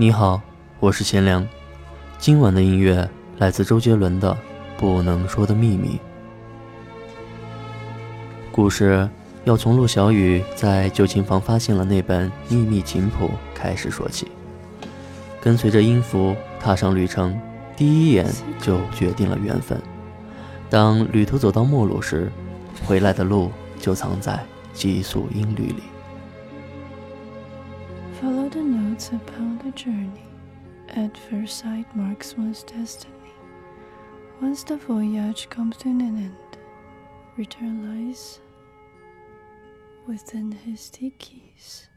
你好，我是贤良。今晚的音乐来自周杰伦的《不能说的秘密》。故事要从陆小雨在旧琴房发现了那本秘密琴谱开始说起。跟随着音符踏上旅程，第一眼就决定了缘分。当旅途走到末路时，回来的路就藏在急速音律里。The journey. At first sight marks one's destiny. Once the voyage comes to an end, return lies within his keys.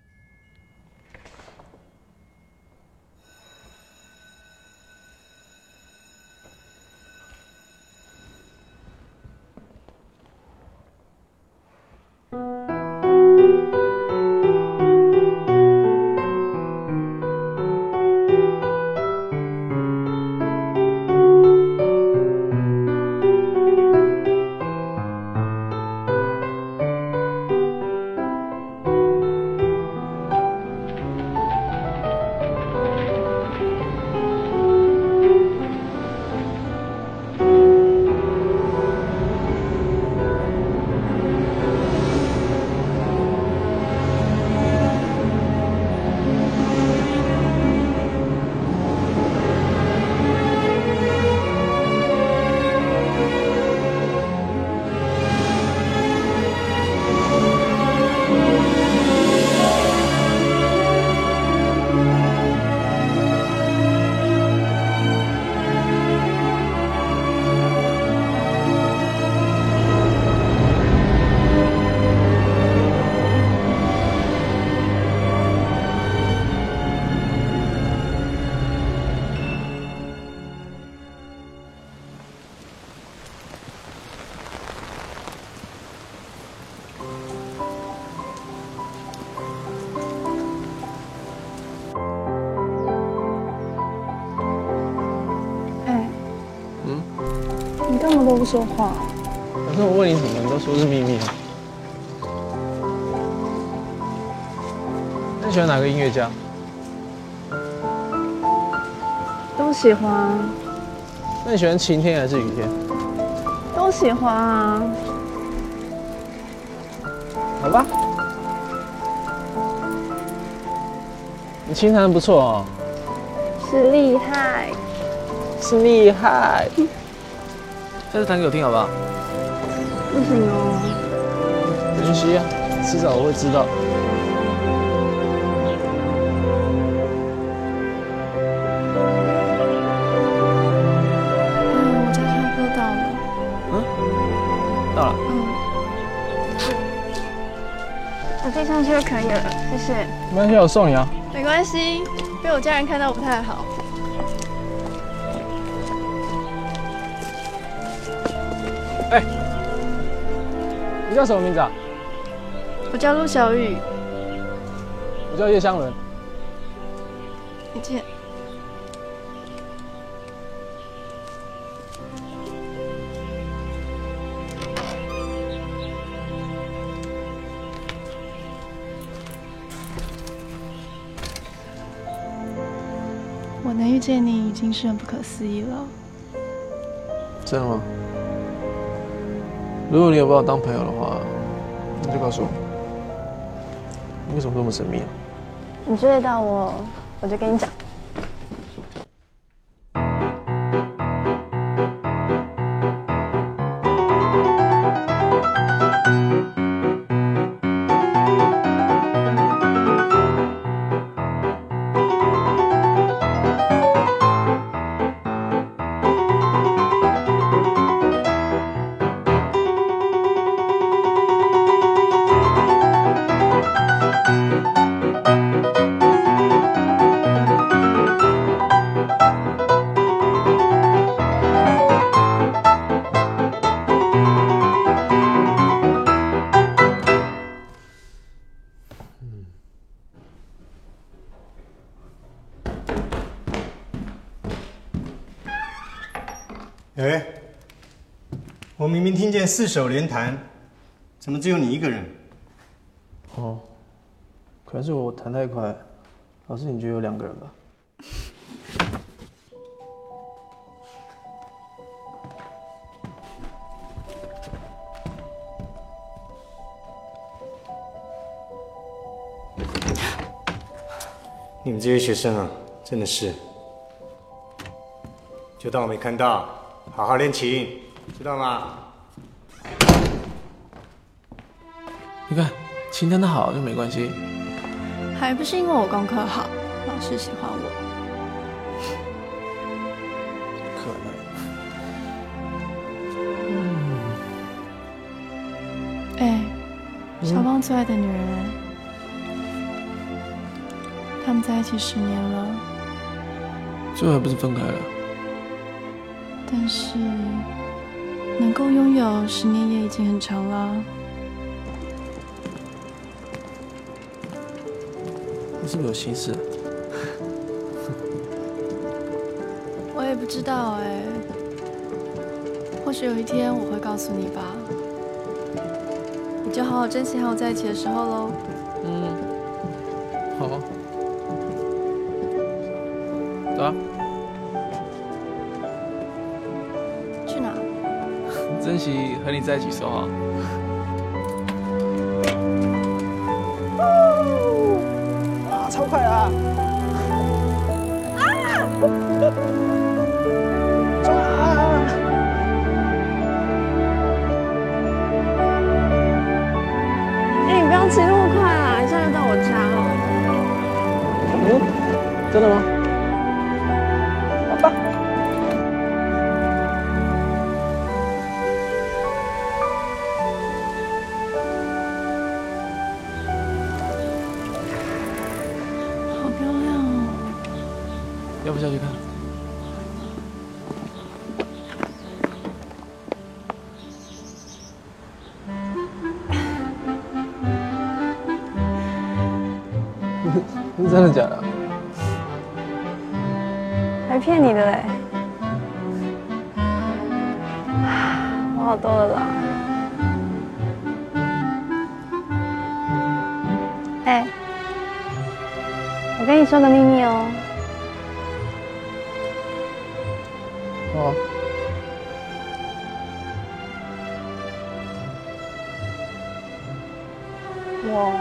都不说话？可是我问你什么，你都说是秘密啊。那你喜欢哪个音乐家？都喜欢啊，那你喜欢晴天还是雨天？都喜欢啊。好吧。你琴弹不错哦，是厉害，是厉害。下次弹给我听好不好？不行哦。没关系啊，迟早我会知道。嗯，我家唱歌到了。到了，嗯。我递上去就可以了，谢谢。没关系，我送你啊。没关系，被我家人看到不太好。你叫什么名字啊？我叫陆小雨，我叫叶湘伦。再见。我能遇见你已经是很不可思议了。真的吗？如果你有把我当朋友的话，你就告诉我，你为什么这么神秘啊？你追得到我，我就跟你讲。我明明听见四手联弹，怎么只有你一个人？哦，可能是我弹太快，老师你觉得有两个人吧？你们这些学生啊，真的是，就当我没看到，好好练琴。知道吗？你看，琴弹得好就没关系。还不是因为我功课好，老师喜欢我。可能。嗯哎、小芳最爱的女人哎，他们在一起十年了，最后还不是分开了？但是能够拥有十年也已经很长了。你是不是有心事啊？我也不知道哎，或许有一天我会告诉你吧。你就好好珍惜和我在一起的时候喽。嗯，好啊。走啊，珍惜和你在一起时候啊。啊，超快啊！哎、你不要骑那么快啊，一下就到我家了。嗯，真的吗？要不下去看？真的假的？还骗你的嘞！我好多了啦。哎、我跟你说个秘密我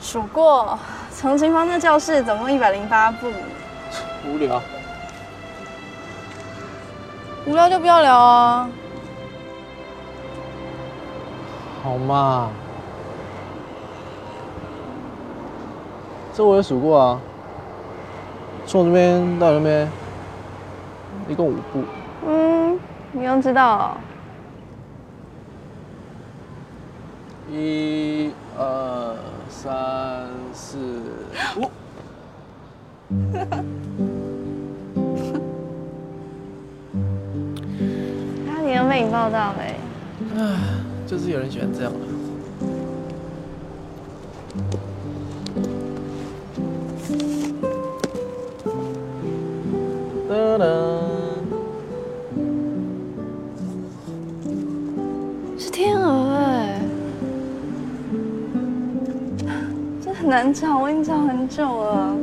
数过，从前方那教室总共一百零八步。无聊。无聊就不要聊啊。好嘛，这我也数过啊，从这边到那边，一共五步。嗯，你又知道哦、一、二、三、四、五。差点要被你报道嘞。就是有人喜欢这样的。这很难找，我已经找很久了。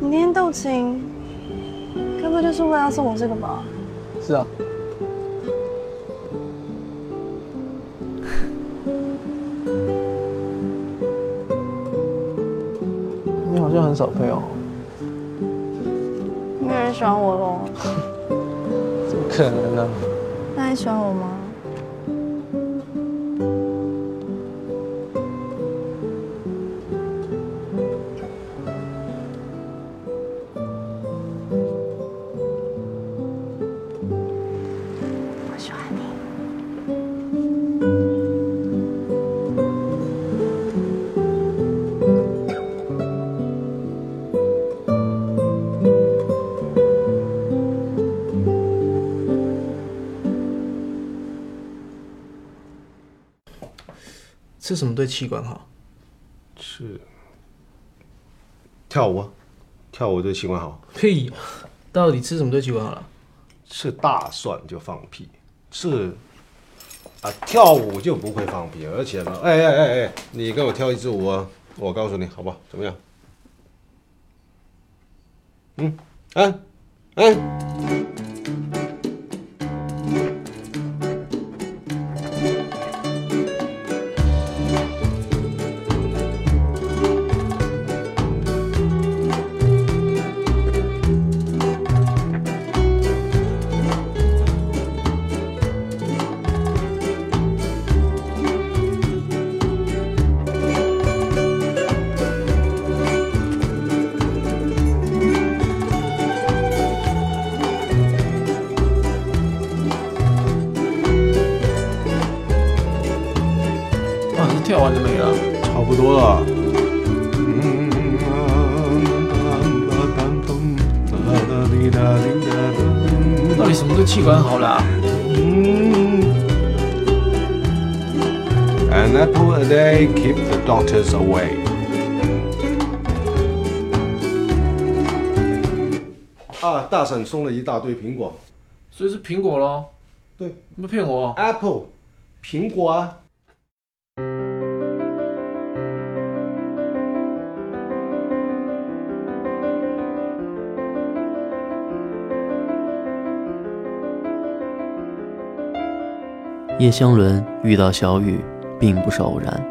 你那天斗琴，该不会就是为了要送我这个吧？是啊。你好像很少朋友，没有人喜欢我喽。怎么可能呢？那你喜欢我吗？吃什么对气管好？吃跳舞啊，跳舞对气管好。屁！到底吃什么对气管好了？吃大蒜就放屁，吃啊跳舞就不会放屁，而且呢，哎哎哎哎，你跟我跳一支舞啊，我告诉你好不好？怎么样？嗯，哎，哎。Keep the doctors away。啊，大婶送了一大堆苹果。所以是苹果咯。对，你们骗我？Apple，苹果啊。叶湘伦遇到小雨，并不是偶然。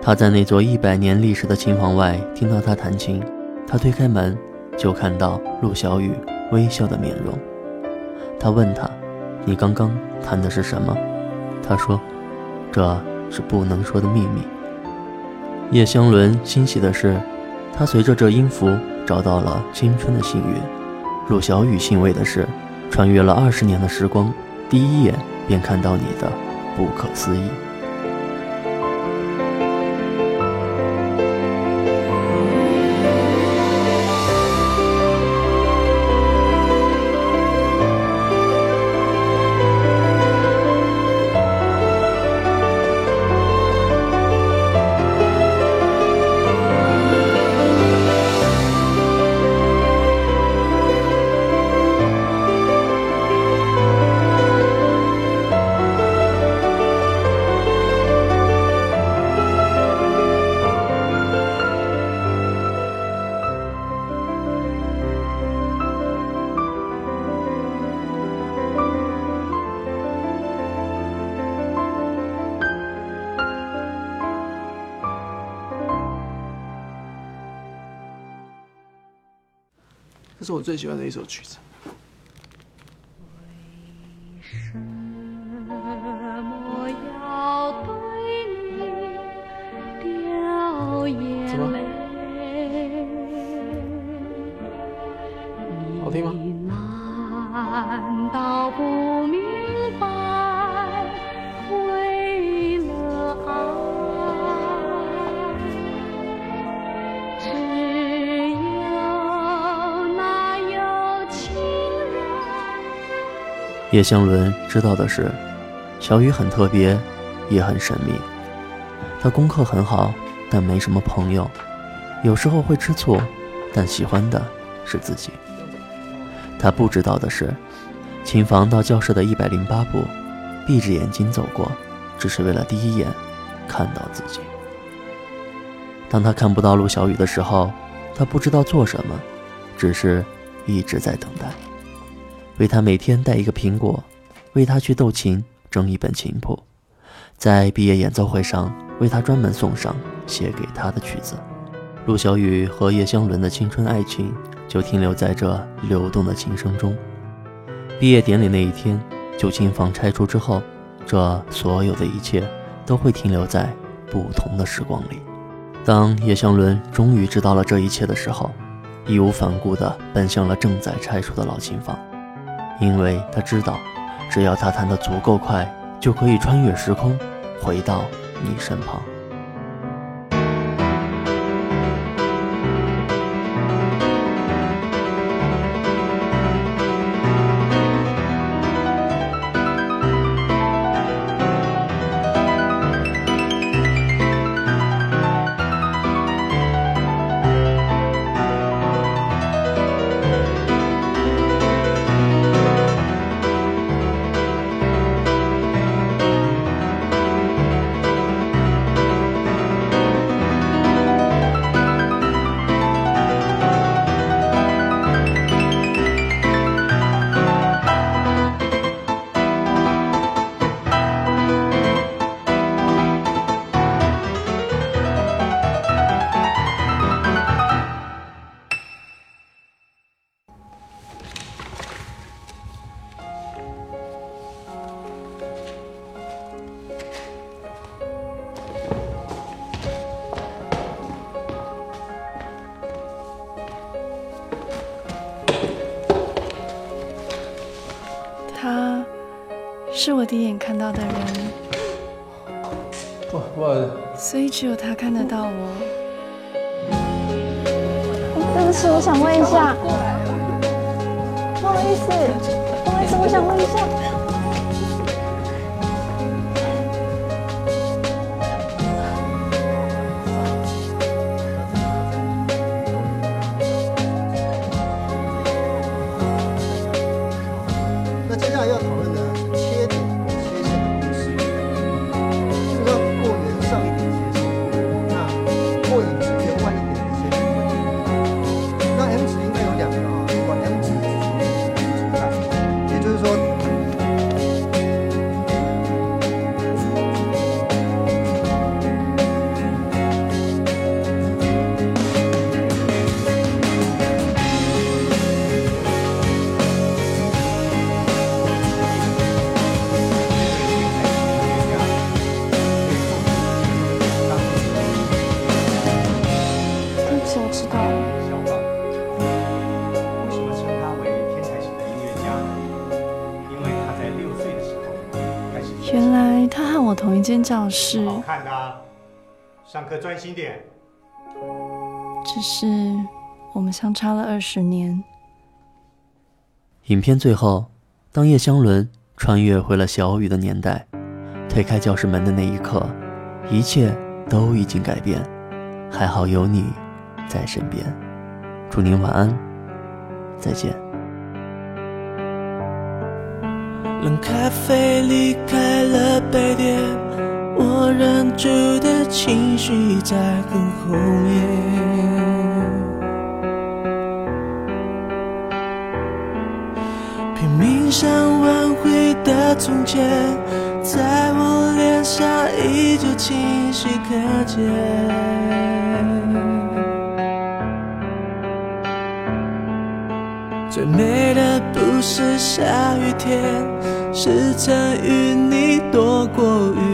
他在那座一百年历史的琴房外听到他弹琴，他推开门，就看到陆小雨微笑的面容。他问他：“你刚刚弹的是什么？”他说：“这是不能说的秘密。”叶湘伦欣喜的是，他随着这音符找到了青春的幸运。陆小雨欣慰的是，穿越了二十年的时光，第一眼便看到你的不可思议。是我最喜欢的一首曲子。什么要掉眼泪？好听吗？你难道不明白？叶湘伦知道的是，小雨很特别，也很神秘。他功课很好，但没什么朋友，有时候会吃醋，但喜欢的是自己。他不知道的是，琴房到教室的一百零八步，闭着眼睛走过，只是为了第一眼看到自己。当他看不到陆小雨的时候，他不知道做什么，只是一直在等待。为他每天带一个苹果，为他去斗琴争一本琴谱，在毕业演奏会上为他专门送上写给他的曲子。陆小雨和叶湘伦的青春爱情就停留在这流动的琴声中。毕业典礼那一天，旧琴房拆除之后，这所有的一切都会停留在不同的时光里。当叶湘伦终于知道了这一切的时候，义无反顾地奔向了正在拆除的老琴房。因为他知道，只要他弹得足够快，就可以穿越时空，回到你身旁。第一眼看到的人，不不好意思，所以只有他看得到我。对不起，我想问一下，不好意思，不好意思，我想问一下，教室，好看的啊，上课专心点。只是我们相差了二十年。影片最后，当叶湘伦穿越回了小雨的年代，推开教室门的那一刻，一切都已经改变。还好有你在身边，祝您晚安，再见。冷咖啡离开了杯垫，我忍住的情绪在很后面。拼命想挽回的从前，在我脸上依旧清晰可见。最美的不是下雨天，是曾与你躲过雨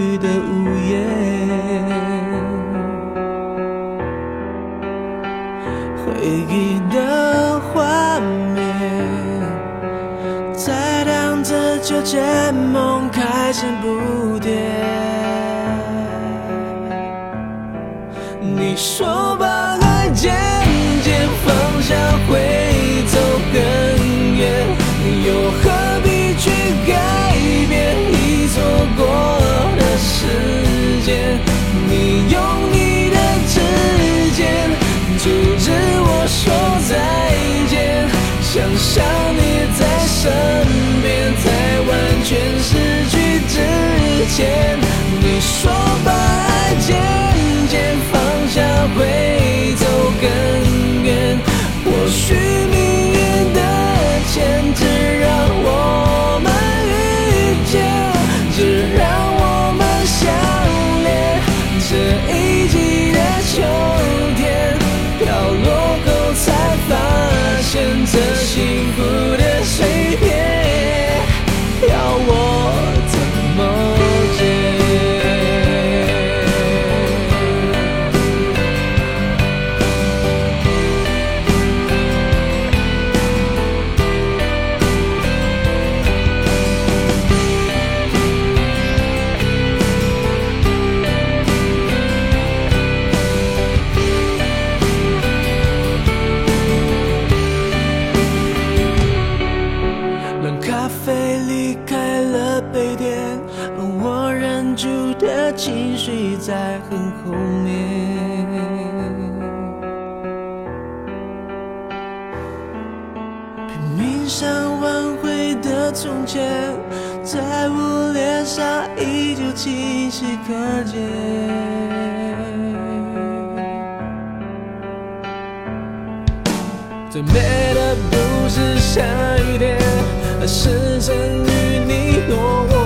着秋千，梦开成蝴蝶。你说把爱渐渐放下会走更远，又何必去改变已错过的时间？你用你的指尖阻止我说再见，想象你在身之最美的不是下雨天，而是曾与你躲过。